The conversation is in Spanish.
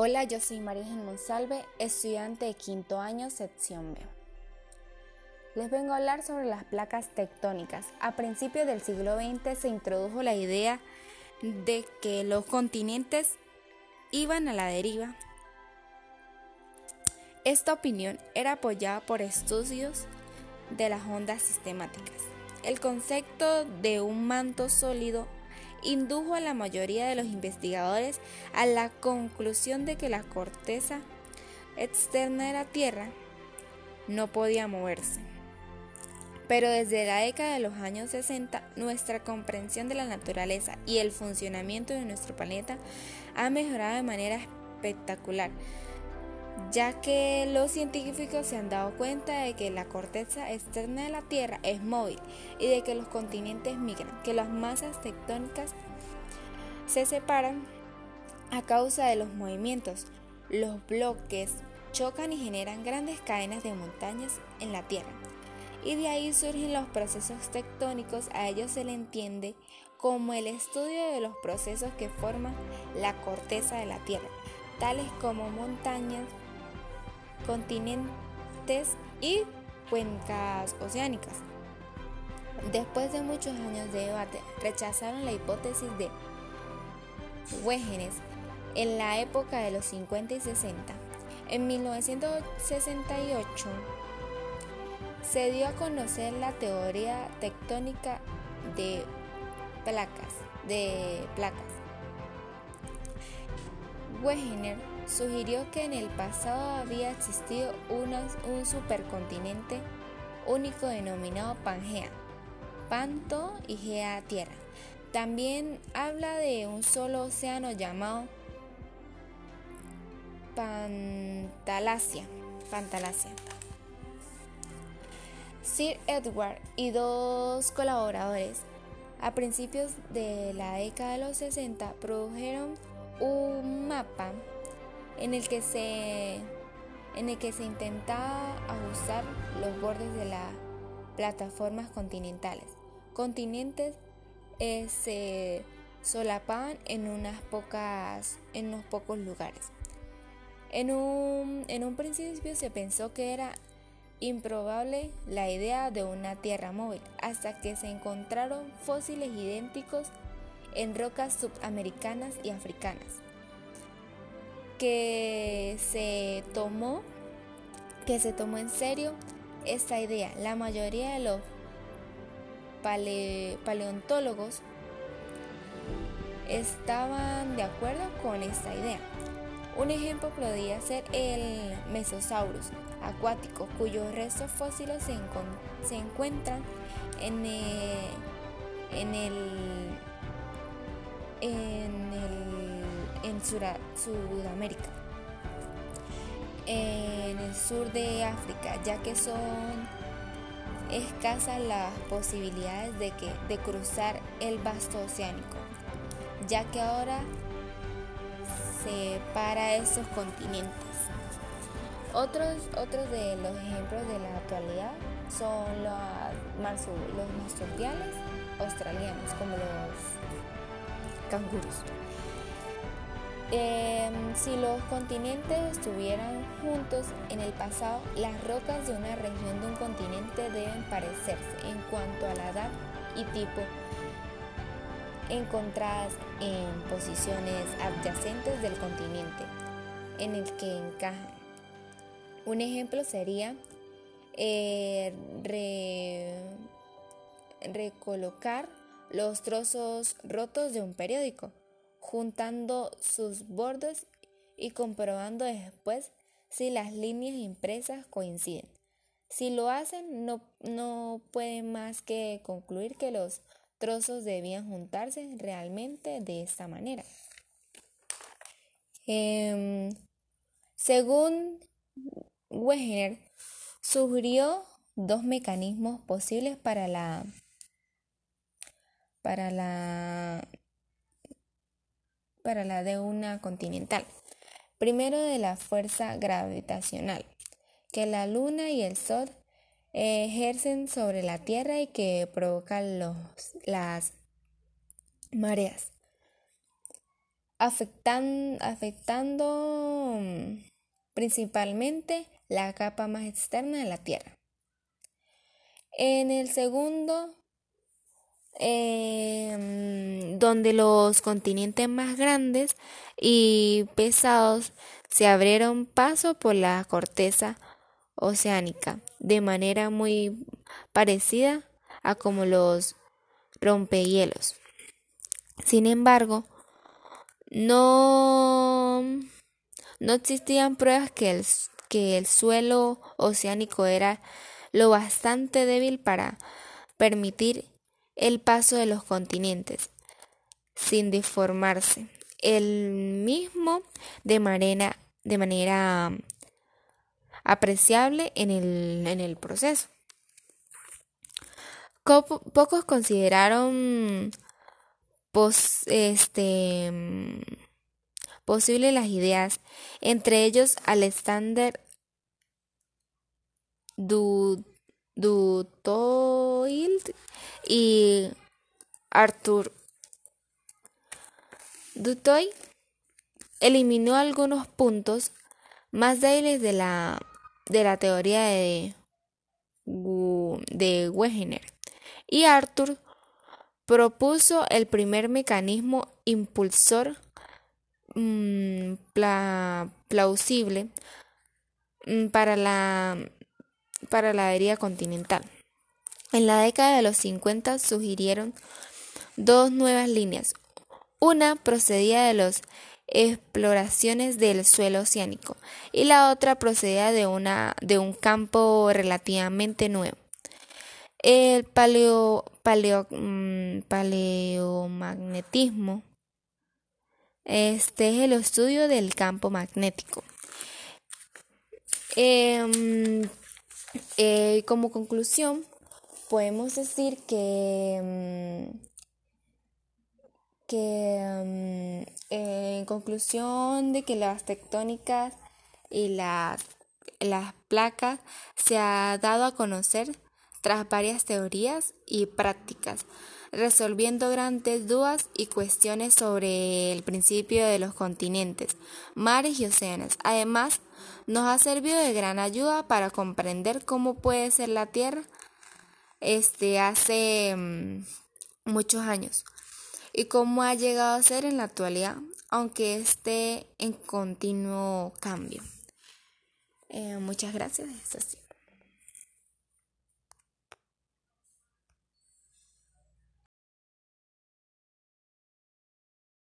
Hola, yo soy María Monsalve, estudiante de quinto año, sección B. Les vengo a hablar sobre las placas tectónicas. A principios del siglo XX se introdujo la idea de que los continentes iban a la deriva. Esta opinión era apoyada por estudios de las ondas sistemáticas. El concepto de un manto sólido indujo a la mayoría de los investigadores a la conclusión de que la corteza externa de la Tierra no podía moverse. Pero desde la década de los años 60, nuestra comprensión de la naturaleza y el funcionamiento de nuestro planeta ha mejorado de manera espectacular, ya que los científicos se han dado cuenta de que la corteza externa de la Tierra es móvil y de que los continentes migran, que las masas tectónicas se separan a causa de los movimientos. Los bloques chocan y generan grandes cadenas de montañas en la Tierra. Y de ahí surgen los procesos tectónicos, a ellos se le entiende como el estudio de los procesos que forman la corteza de la Tierra, tales como montañas, continentes y cuencas oceánicas. Después de muchos años de debate, rechazaron la hipótesis de Wegener en la época de los 50 y 60. En 1968 se dio a conocer la teoría tectónica de placas, de placas. Wegener sugirió que en el pasado había existido un supercontinente único denominado Pangea, Panto y Gea Tierra. También habla de un solo océano llamado Pantalasia. Sir Edward y dos colaboradores a principios de la década de los 60 produjeron en el que se, en el que se intentaba ajustar los bordes de las plataformas continentales. Continentes eh, se solapaban en unas pocas, en unos pocos lugares. En un, en un principio se pensó que era improbable la idea de una tierra móvil, hasta que se encontraron fósiles idénticos en rocas subamericanas y africanas que se tomó que se tomó en serio esta idea. La mayoría de los paleontólogos estaban de acuerdo con esta idea. Un ejemplo podría ser el Mesosaurus acuático, cuyos restos fósiles se, encuentran en en el, en el en Sudamérica, en el sur de África, ya que son escasas las posibilidades de, que, de cruzar el vasto oceánico, ya que ahora separa esos continentes. Otros, otros de los ejemplos de la actualidad son los, los australianos, como los canguros. Em, si los continentes estuvieran juntos en el pasado, las rocas de una región de un continente deben parecerse en cuanto a la edad y tipo encontradas en posiciones adyacentes del continente en el que encajan. Un ejemplo sería eh, recolocar los trozos rotos de un periódico juntando sus bordes y comprobando después si las líneas impresas coinciden. Si lo hacen, no, no pueden más que concluir que los trozos debían juntarse realmente de esta manera. Em, según Wegener, sugirió dos mecanismos posibles para la, para la para la de una continental. Primero de la fuerza gravitacional, que la Luna y el Sol ejercen sobre la Tierra y que provocan los, las mareas. afectando mm, principalmente la capa más externa de la Tierra. En el segundo, em, donde los continentes más grandes y pesados se abrieron paso por la corteza oceánica de manera muy parecida a como los rompehielos. Sin embargo, no, no existían pruebas que el, que el suelo oceánico era lo bastante débil para permitir el paso de los continentes sin deformarse. El mismo de manera, de manera apreciable en el, en el proceso. Pocos consideraron este, posible las ideas, entre ellos Alexander Dutoild y Arthur Dutoy eliminó algunos puntos más débiles de la, de la teoría de, de Wegener y Arthur propuso el primer mecanismo impulsor mm, plausible mm, para la, para la herida continental. En la década de los 50 sugirieron dos nuevas líneas. Una procedía de las exploraciones del suelo oceánico y la otra procedía de, una, de un campo relativamente nuevo. El paleo, mm, paleomagnetismo este es el estudio del campo magnético. Em, eh, como conclusión, podemos decir que, mm, que mm, en conclusión de que las tectónicas y las, las placas se ha dado a conocer tras varias teorías y prácticas, resolviendo grandes dudas y cuestiones sobre el principio de los continentes, mares y océanos. Además, nos ha servido de gran ayuda para comprender cómo puede ser la Tierra este, hace mm, muchos años y cómo ha llegado a ser en la actualidad, aunque esté en continuo cambio. Eh, muchas gracias.